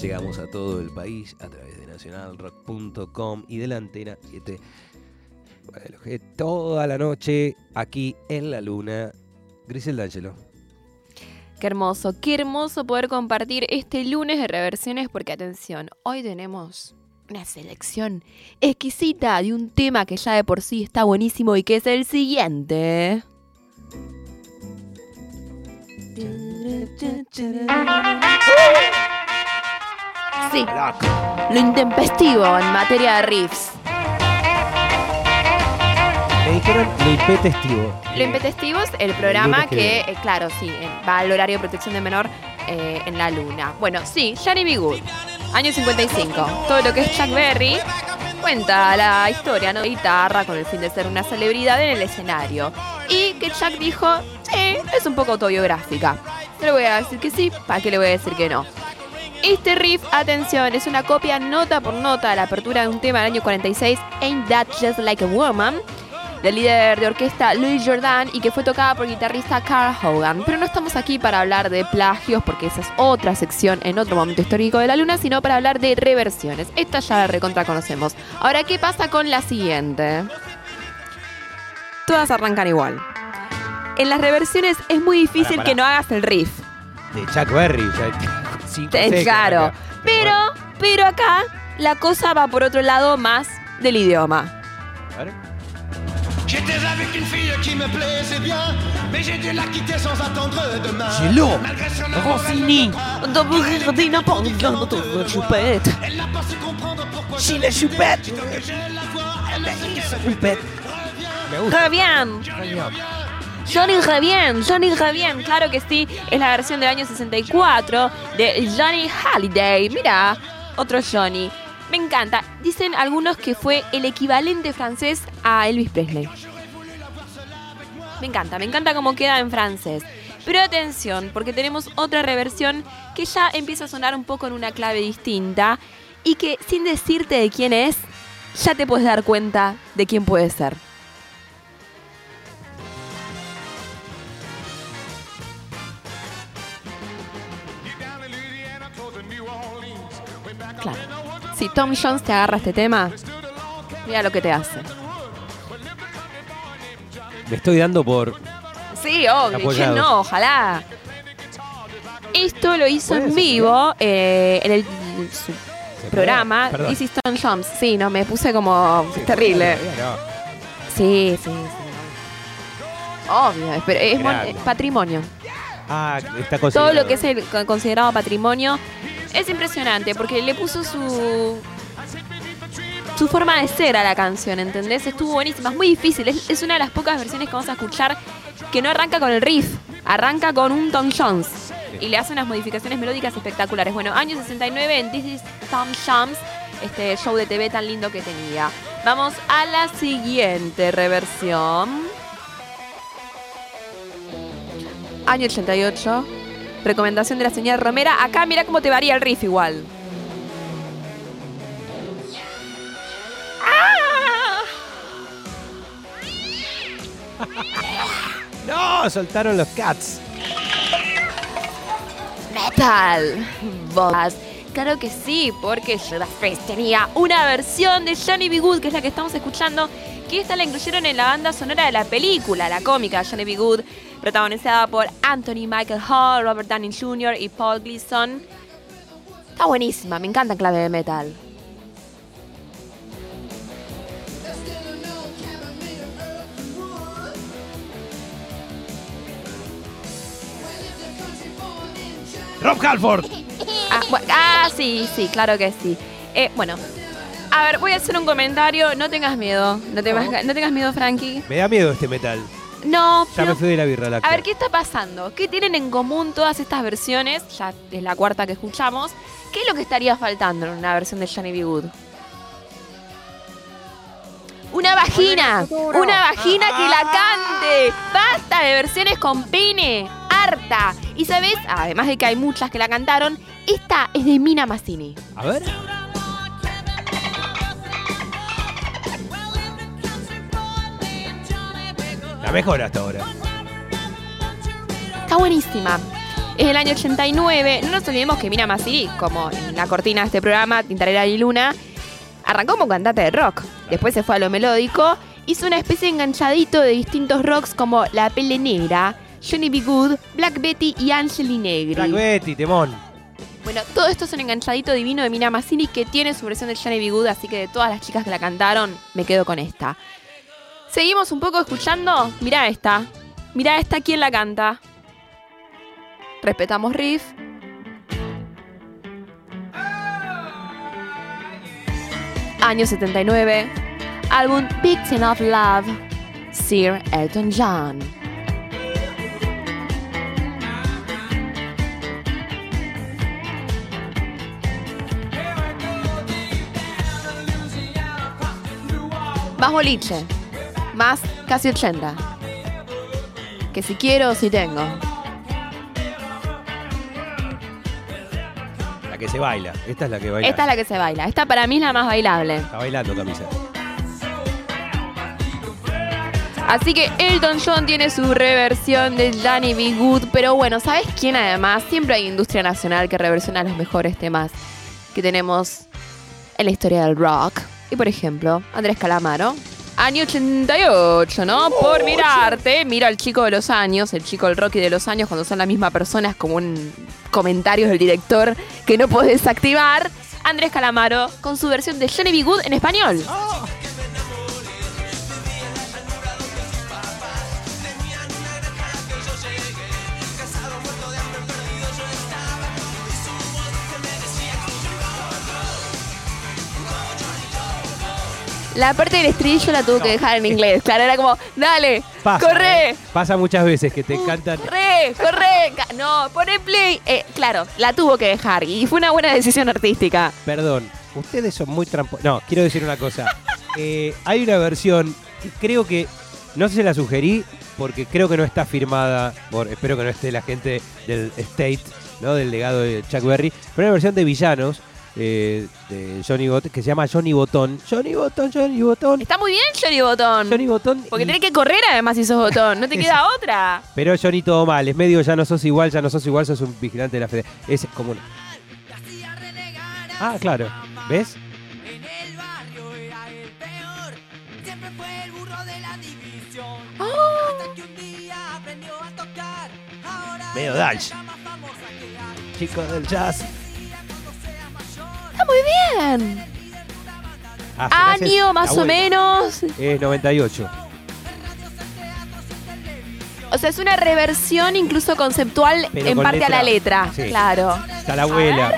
Llegamos a todo el país a través de nacionalrock.com y de la antena 7. Bueno, que toda la noche aquí en la luna. Griselda Angelo. Qué hermoso, qué hermoso poder compartir este lunes de reversiones porque atención, hoy tenemos una selección exquisita de un tema que ya de por sí está buenísimo y que es el siguiente. Sí, lo intempestivo en materia de riffs. Me dijeron lo impetestivo. Lo Impetestivo es el programa que eh, claro, sí, va al horario de protección de menor eh, en la luna. Bueno, sí, Johnny B. Good, año 55. Todo lo que es Chuck Berry cuenta la historia, ¿no? De guitarra con el fin de ser una celebridad en el escenario. Y que Chuck dijo, sí, es un poco autobiográfica. No le voy a decir que sí, ¿para qué le voy a decir que no? Este riff, atención, es una copia nota por nota de la apertura de un tema del año 46, Ain't That Just Like a Woman, del líder de orquesta Louis Jordan y que fue tocada por el guitarrista Carl Hogan. Pero no estamos aquí para hablar de plagios, porque esa es otra sección en otro momento histórico de la luna, sino para hablar de reversiones. Esta ya la recontra conocemos. Ahora, ¿qué pasa con la siguiente? Todas arrancan igual. En las reversiones es muy difícil que no hagas el riff. De Chuck Berry. ya- Claro. Pero, bueno, pero acá la cosa va por otro lado más del idioma. a ver. J'étais avec une fille qui me plaisait bien, mais j'ai dû la quitter sans attendre demain. Rossini, Choupette. Choupette. Johnny Re bien, Johnny Re bien, claro que sí. Es la versión del año 64 de Johnny Halliday. Mira, otro Johnny. Me encanta. Dicen algunos que fue el equivalente francés a Elvis Presley. Me encanta, me encanta cómo queda en francés. Pero atención, porque tenemos otra reversión que ya empieza a sonar un poco en una clave distinta y que sin decirte de quién es, ya te puedes dar cuenta de quién puede ser. Claro. Si Tom Jones te agarra este tema, mira lo que te hace. Me estoy dando por. Sí, obvio. ¿Quién no? Ojalá. Esto lo hizo ¿Puede en vivo eh, en el su ¿Se programa. This is Tom Jones. Sí, no, me puse como terrible. Sí, sí, sí. Obvio, es- pero es mon- Grande. es patrimonio. Ah, está Todo lo que es el con- considerado patrimonio es impresionante porque le puso su su forma de ser a la canción, ¿entendés? Estuvo buenísima, es muy difícil, es, una de las pocas versiones que vamos a escuchar que no arranca con el riff, arranca con un Tom Jones y le hace unas modificaciones melódicas espectaculares. Bueno, año 69 en This is Tom Jones, este show de TV tan lindo que tenía. Vamos a la siguiente reversión. Año 88. Recomendación de la señora Romera. Acá mira cómo te varía el riff igual. ¡Ah! No, soltaron los cats. Metal. Bodas. Claro que sí, porque Judas Priest tenía una versión de Johnny B. Good, que es la que estamos escuchando, que esta la incluyeron en la banda sonora de la película, la cómica Johnny B. Good, protagonizada por Anthony Michael Hall, Robert Downey Jr. y Paul Gleason. Está buenísima, me encanta en clave de metal. Rob Halford. Ah, ah, sí, sí, claro que sí. Eh, bueno, a ver, voy a hacer un comentario. No tengas miedo. No, tengas, no tengas miedo, Frankie. Me da miedo este metal. No, Ya pero me fui de la birra la A ver, ¿qué está pasando? ¿Qué tienen en común todas estas versiones? Ya es la cuarta que escuchamos. ¿Qué es lo que estaría faltando en una versión de Johnny B. Good? Una vagina, una vagina que la cante. Basta de versiones con pene, harta. Y sabes, además de que hay muchas que la cantaron, esta es de Mina Mazzini. A ver. La mejor hasta ahora. Está buenísima. Es el año 89. No nos olvidemos que Mina Masiri, como en la cortina de este programa, Tintarera y Luna, arrancó como cantante de rock. Después se fue a lo melódico. Hizo una especie de enganchadito de distintos rocks como La Pele Negra, Johnny B. Good, Black Betty y Angeli Negri. Black Betty, temón. Bueno, todo esto es un enganchadito divino de Mina Mazzini que tiene su versión de Johnny B. Good, así que de todas las chicas que la cantaron, me quedo con esta. Seguimos un poco escuchando. Mirá esta. Mirá esta, ¿quién la canta? Respetamos riff. Año 79. Álbum Victim of Love. Sir Elton John. Más boliche. Más casi 80. Que si quiero, si tengo. La que se baila. Esta es la que baila. Esta es la que se baila. Esta para mí es la más bailable. Está bailando camisa. Así que Elton John tiene su reversión de Johnny B. Good. Pero bueno, ¿sabes quién además? Siempre hay industria nacional que reversiona los mejores temas que tenemos en la historia del rock. Y por ejemplo, Andrés Calamaro. Año 88, ¿no? Por mirarte, miro al chico de los años, el chico del Rocky de los años, cuando son la misma persona, es como un comentario del director que no puedes desactivar. Andrés Calamaro con su versión de Johnny B. Good en español. La parte del estribillo la tuvo que dejar en inglés. Claro, era como, dale, Pasa, corre, ¿eh? Pasa muchas veces que te cantan. corre, corre. No, poné play. Eh, claro, la tuvo que dejar y fue una buena decisión artística. Perdón, ustedes son muy tramposos. No, quiero decir una cosa. Eh, hay una versión que creo que. No sé si la sugerí, porque creo que no está firmada. Por, espero que no esté la gente del State, ¿no? Del legado de Chuck Berry. Pero una versión de villanos eh, de Johnny Botón que se llama Johnny Botón. Johnny Botón, Johnny Botón. Está muy bien, Johnny Botón. Johnny Botón. Porque y- tenés que correr además si sos botón. No te queda otra. Pero Johnny todo mal. Es medio ya no sos igual, ya no sos igual, sos un vigilante de la fe. Es como una. Ah, claro. ¿Ves? En el barrio era el peor, siempre fue el burro de la división. Hasta que un día aprendió a tocar. Ahora Medio es Dash. la más famosa que hay. Chico del jazz. Muy bien. Ah, Año más o menos. Es 98. O sea, es una reversión incluso conceptual Pero en con parte a la letra. Sí. Claro. Está la abuela.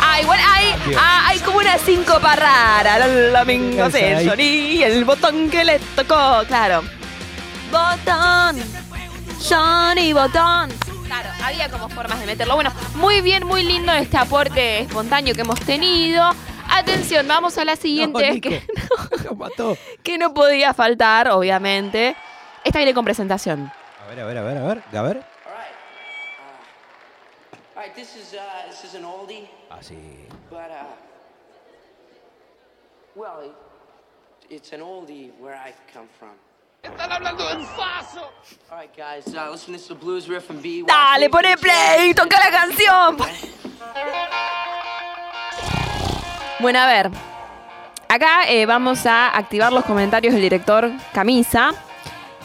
Ah, igual hay, ah, hay como una síncopa rara. El domingo Esa se ahí. Johnny, el botón que le tocó. Claro. Botón. Johnny Botón. Había como formas de meterlo. Bueno, muy bien, muy lindo este aporte espontáneo que hemos tenido. Atención, vamos a la siguiente. No, Nico. que, Lo mató. que no podía faltar, obviamente. Esta viene con presentación. A ver, a ver, a ver, a ver. A ver. Right. Uh, is uh, this is an oldie, Así. but uh, well, it, it's an oldie where I come from. Están hablando del paso. All right, guys. Uh. Dale, pone play, toca la canción. Bueno, a ver. Acá eh, vamos a activar los comentarios del director Camisa.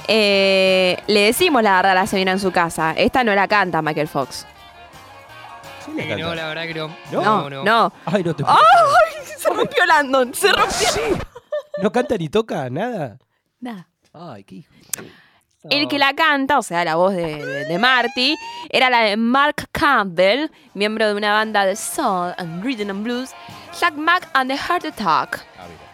Eh, le decimos la verdad a la señora en su casa. Esta no la canta Michael Fox. Sí, le canta. no, la verdad que no. No, No, no. Ay, no te ¡Ay! Se rompió Landon, se rompió. ¿No canta ni toca nada? Nada. Ay, qué hijo. El que la canta, o sea, la voz de, de- de Marty, era la de Mark Campbell, miembro de una banda de soul and rhythm and blues, Jack Mack and the Heart Attack. Ah, mira.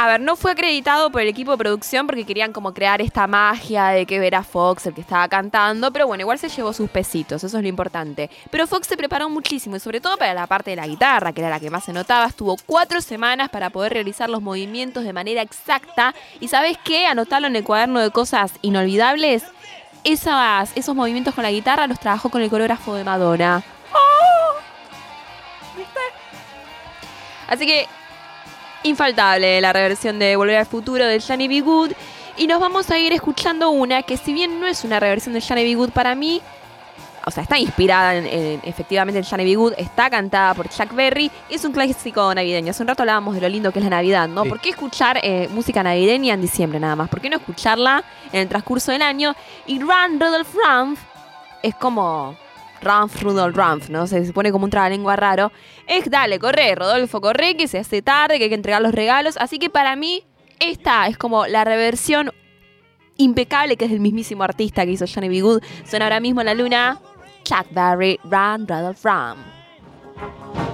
A ver, no fue acreditado por el equipo de producción porque querían como crear esta magia de que era Fox el que estaba cantando, pero bueno, igual se llevó sus pesitos, eso es lo importante. Pero Fox se preparó muchísimo y sobre todo para la parte de la guitarra, que era la que más se notaba, estuvo cuatro semanas para poder realizar los movimientos de manera exacta y ¿sabes qué? Anotarlo en el cuaderno de cosas inolvidables. Esas, esos movimientos con la guitarra los trabajó con el coreógrafo de Madonna. ¡Oh! Así que infaltable la reversión de Volver al Futuro de Johnny B. Good. Y nos vamos a ir escuchando una que si bien no es una reversión de Johnny B. Good para mí, o sea, está inspirada en, efectivamente en Johnny B. Good, está cantada por Chuck Berry, y es un clásico navideño. Hace un rato hablábamos de lo lindo que es la Navidad, ¿no? ¿Por qué escuchar eh, música navideña en diciembre nada más? ¿Por qué no escucharla en el transcurso del año? Y Run, Rudolph Ramp es como Ranf, Rudolf, Ranf, ¿no? Se pone como un trabalengua raro. Es dale, corre, Rodolfo, corre, que se hace tarde, que hay que entregar los regalos. Así que para mí, esta es como la reversión impecable que es el mismísimo artista que hizo Johnny B. Good. Suena ahora mismo en la luna. Chuck Berry, Run, Rudolph, Run.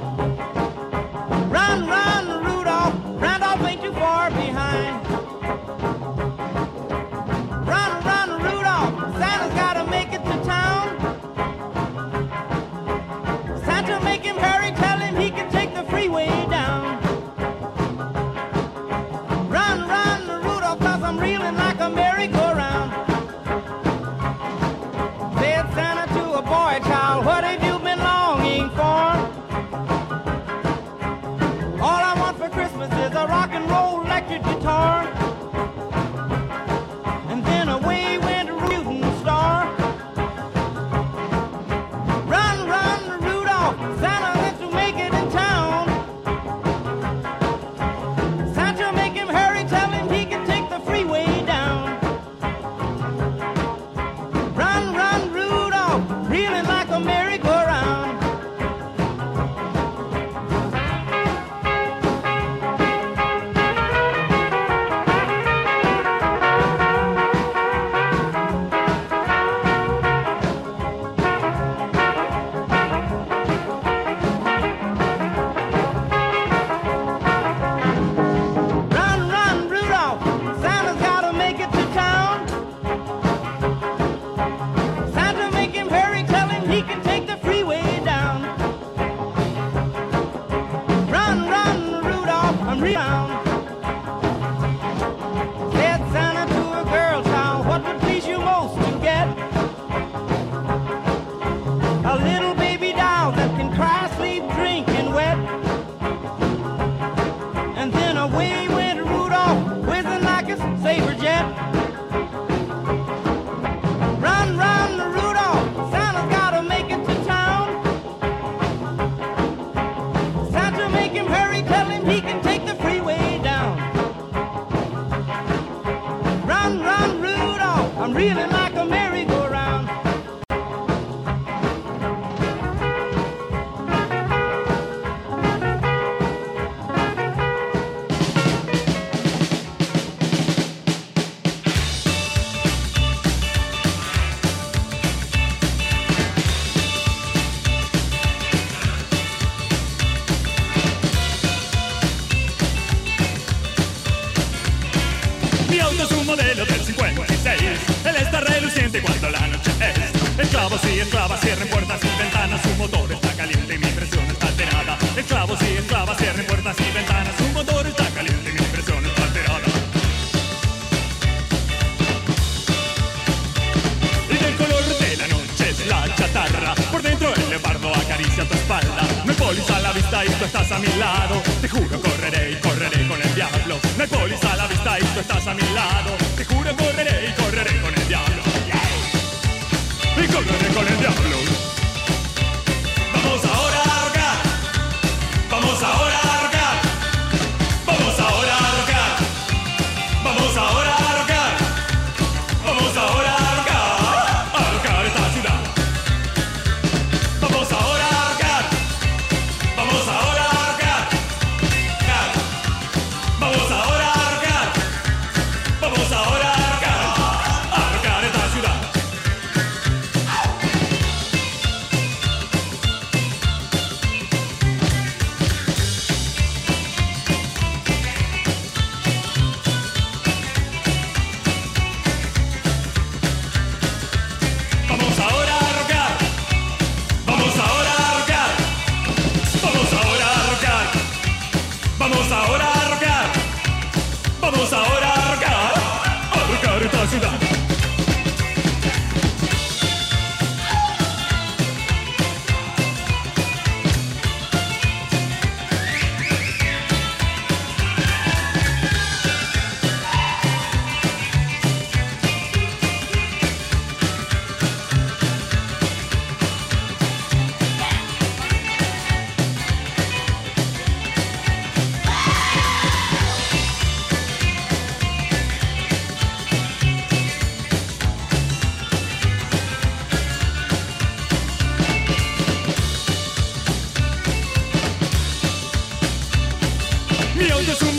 really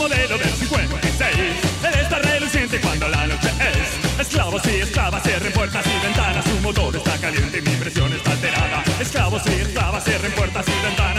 modelo del 56. Eres tan reluciente cuando la noche es. Esclavos y esclavas cierren puertas y ventanas. Su motor está caliente y mi presión está alterada. Esclavos y esclavas cierren puertas y ventanas.